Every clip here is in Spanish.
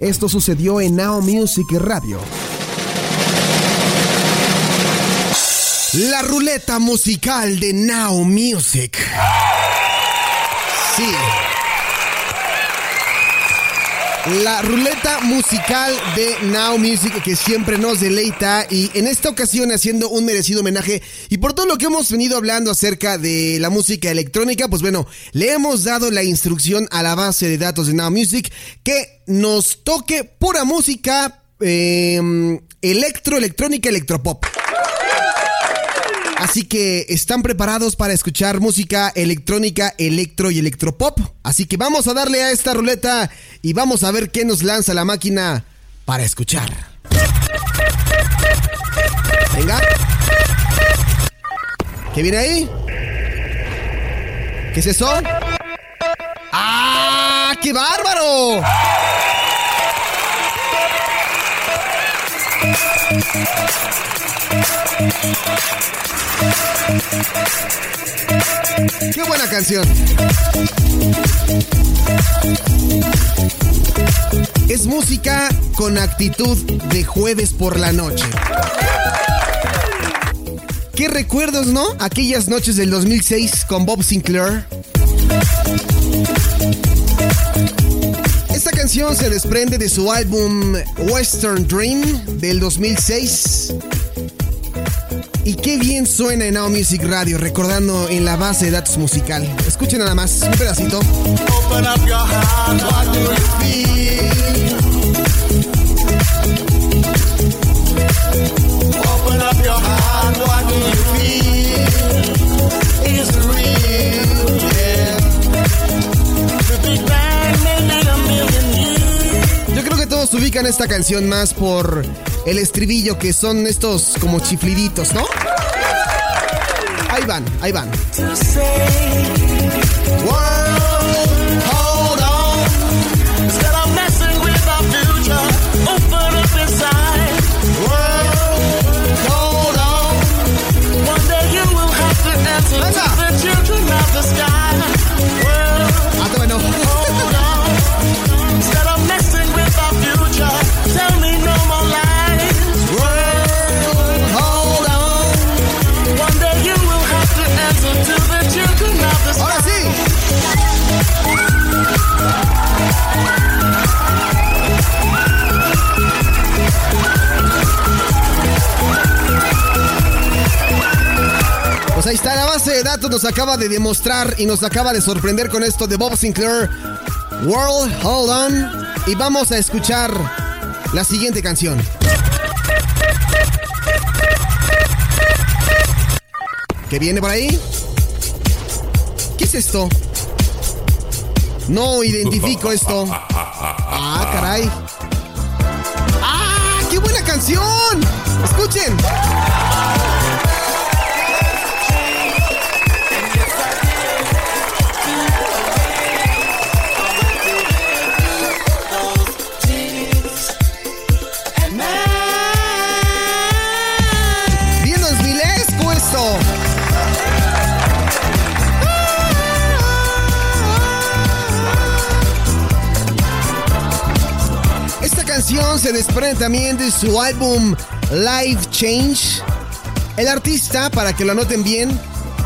Esto sucedió en Now Music Radio. La ruleta musical de Now Music. Sí. La ruleta musical de Now Music que siempre nos deleita y en esta ocasión haciendo un merecido homenaje y por todo lo que hemos venido hablando acerca de la música electrónica, pues bueno, le hemos dado la instrucción a la base de datos de Now Music que nos toque pura música eh, electro, electrónica, electropop. Así que están preparados para escuchar música electrónica, electro y electropop. Así que vamos a darle a esta ruleta y vamos a ver qué nos lanza la máquina para escuchar. Venga. ¿Qué viene ahí? ¿Qué es eso? ¡Ah! ¡Qué bárbaro! Qué buena canción. Es música con actitud de jueves por la noche. ¿Qué recuerdos, no? Aquellas noches del 2006 con Bob Sinclair. Esta canción se desprende de su álbum Western Dream del 2006. Y qué bien suena en Now Music Radio, recordando en la base de datos musical. Escuchen nada más, un pedacito. Yo creo que todos ubican esta canción más por el estribillo que son estos como chifliditos, ¿no? Ahí van, ahí van. Nos acaba de demostrar y nos acaba de sorprender con esto de Bob Sinclair, World Hold On. Y vamos a escuchar la siguiente canción. ¿Qué viene por ahí? ¿Qué es esto? No identifico esto. Ah, caray. ¡Ah! ¡Qué buena canción! Escuchen. Se desprende también de su álbum Life Change. El artista, para que lo anoten bien,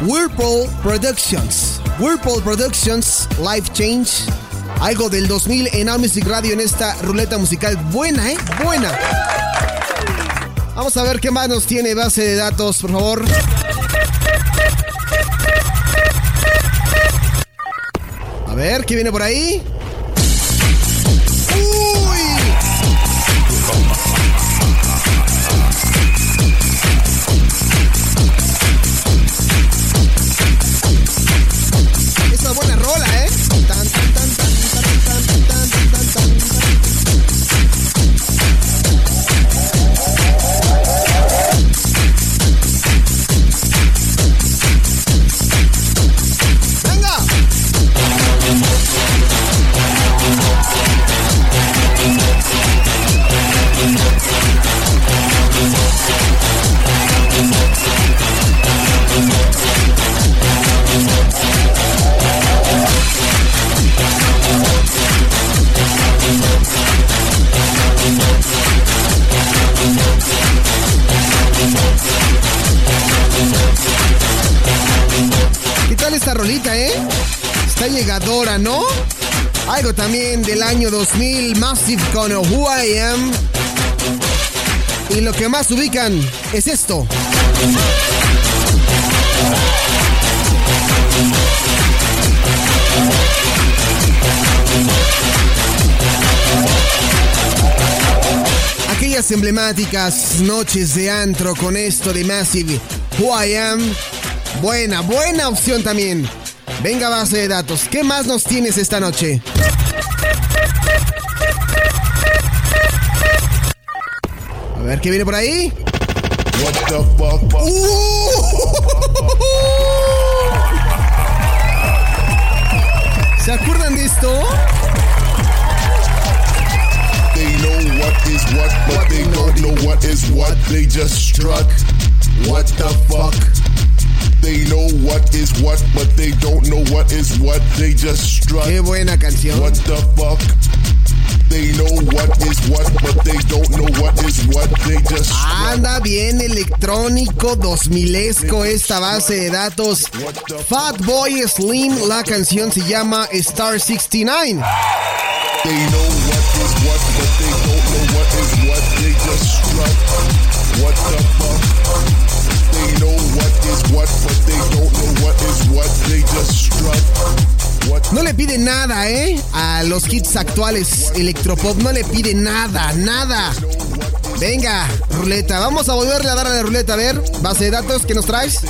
Whirlpool Productions. Whirlpool Productions Life Change. Algo del 2000 en All Music Radio en esta ruleta musical. Buena, ¿eh? Buena. Vamos a ver qué más nos tiene base de datos, por favor. A ver, ¿qué viene por ahí? Rolita, ¿eh? Está llegadora, ¿no? Algo también del año 2000, Massive con Who I Am. Y lo que más ubican es esto. Aquellas emblemáticas noches de antro con esto de Massive Who I Am. Buena, buena opción también. Venga, base de datos. ¿Qué más nos tienes esta noche? A ver qué viene por ahí. What the fuck? ¿Se acuerdan de esto? They know what is what, but they don't know what is what. They just strut. What the fuck? What is what, but they don't know what is what. They just strut. Qué buena canción. What the fuck? They know what is what, but they don't know what is what. They just strut. Anda bien electrónico 2000esco esta base de datos. Fatboy Slim, la canción se llama Star 69. They know what is what, but they don't know what is what. They just strut. What the fuck? No le pide nada, ¿eh? A los hits actuales electropop no le pide nada, nada. Venga, ruleta, vamos a volverle a dar a la ruleta, a ver, base de datos, ¿qué nos traes?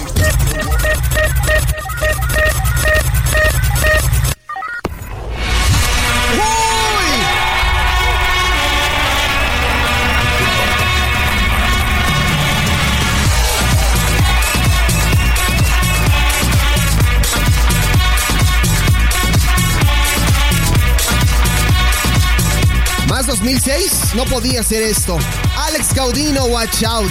2006, no podía ser esto. Alex Gaudino, Watch Out.